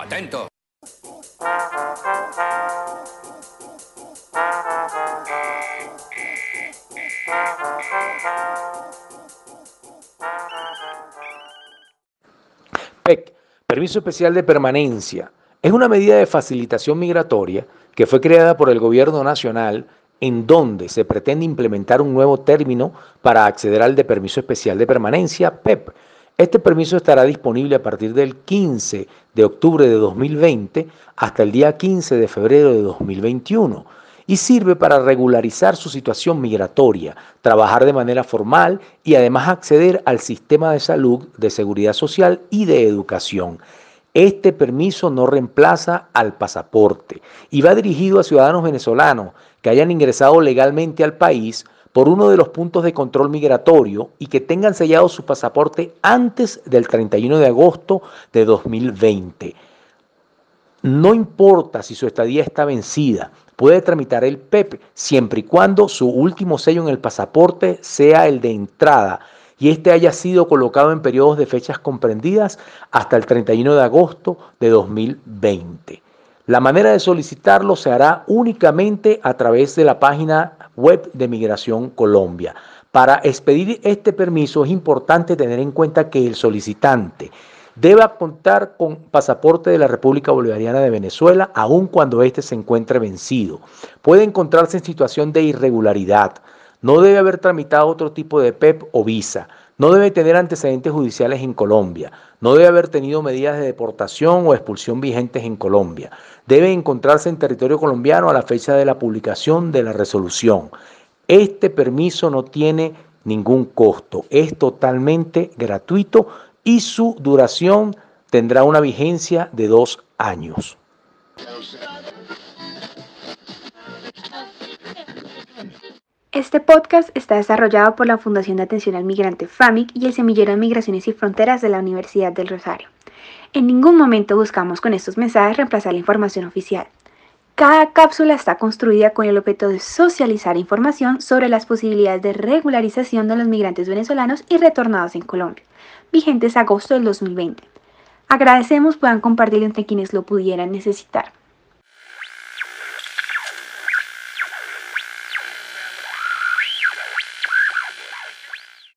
Atento. PEC, Permiso Especial de Permanencia, es una medida de facilitación migratoria que fue creada por el Gobierno Nacional en donde se pretende implementar un nuevo término para acceder al de Permiso Especial de Permanencia, PEP. Este permiso estará disponible a partir del 15 de octubre de 2020 hasta el día 15 de febrero de 2021 y sirve para regularizar su situación migratoria, trabajar de manera formal y además acceder al sistema de salud, de seguridad social y de educación. Este permiso no reemplaza al pasaporte y va dirigido a ciudadanos venezolanos que hayan ingresado legalmente al país por uno de los puntos de control migratorio y que tengan sellado su pasaporte antes del 31 de agosto de 2020. No importa si su estadía está vencida, puede tramitar el PEP siempre y cuando su último sello en el pasaporte sea el de entrada y este haya sido colocado en periodos de fechas comprendidas hasta el 31 de agosto de 2020. La manera de solicitarlo se hará únicamente a través de la página web de Migración Colombia. Para expedir este permiso es importante tener en cuenta que el solicitante deba contar con pasaporte de la República Bolivariana de Venezuela, aun cuando éste se encuentre vencido. Puede encontrarse en situación de irregularidad. No debe haber tramitado otro tipo de PEP o visa. No debe tener antecedentes judiciales en Colombia. No debe haber tenido medidas de deportación o expulsión vigentes en Colombia. Debe encontrarse en territorio colombiano a la fecha de la publicación de la resolución. Este permiso no tiene ningún costo. Es totalmente gratuito y su duración tendrá una vigencia de dos años. Este podcast está desarrollado por la Fundación de Atención al Migrante FAMIC y el Semillero de Migraciones y Fronteras de la Universidad del Rosario. En ningún momento buscamos con estos mensajes reemplazar la información oficial. Cada cápsula está construida con el objeto de socializar información sobre las posibilidades de regularización de los migrantes venezolanos y retornados en Colombia, vigentes agosto del 2020. Agradecemos puedan compartirlo entre quienes lo pudieran necesitar.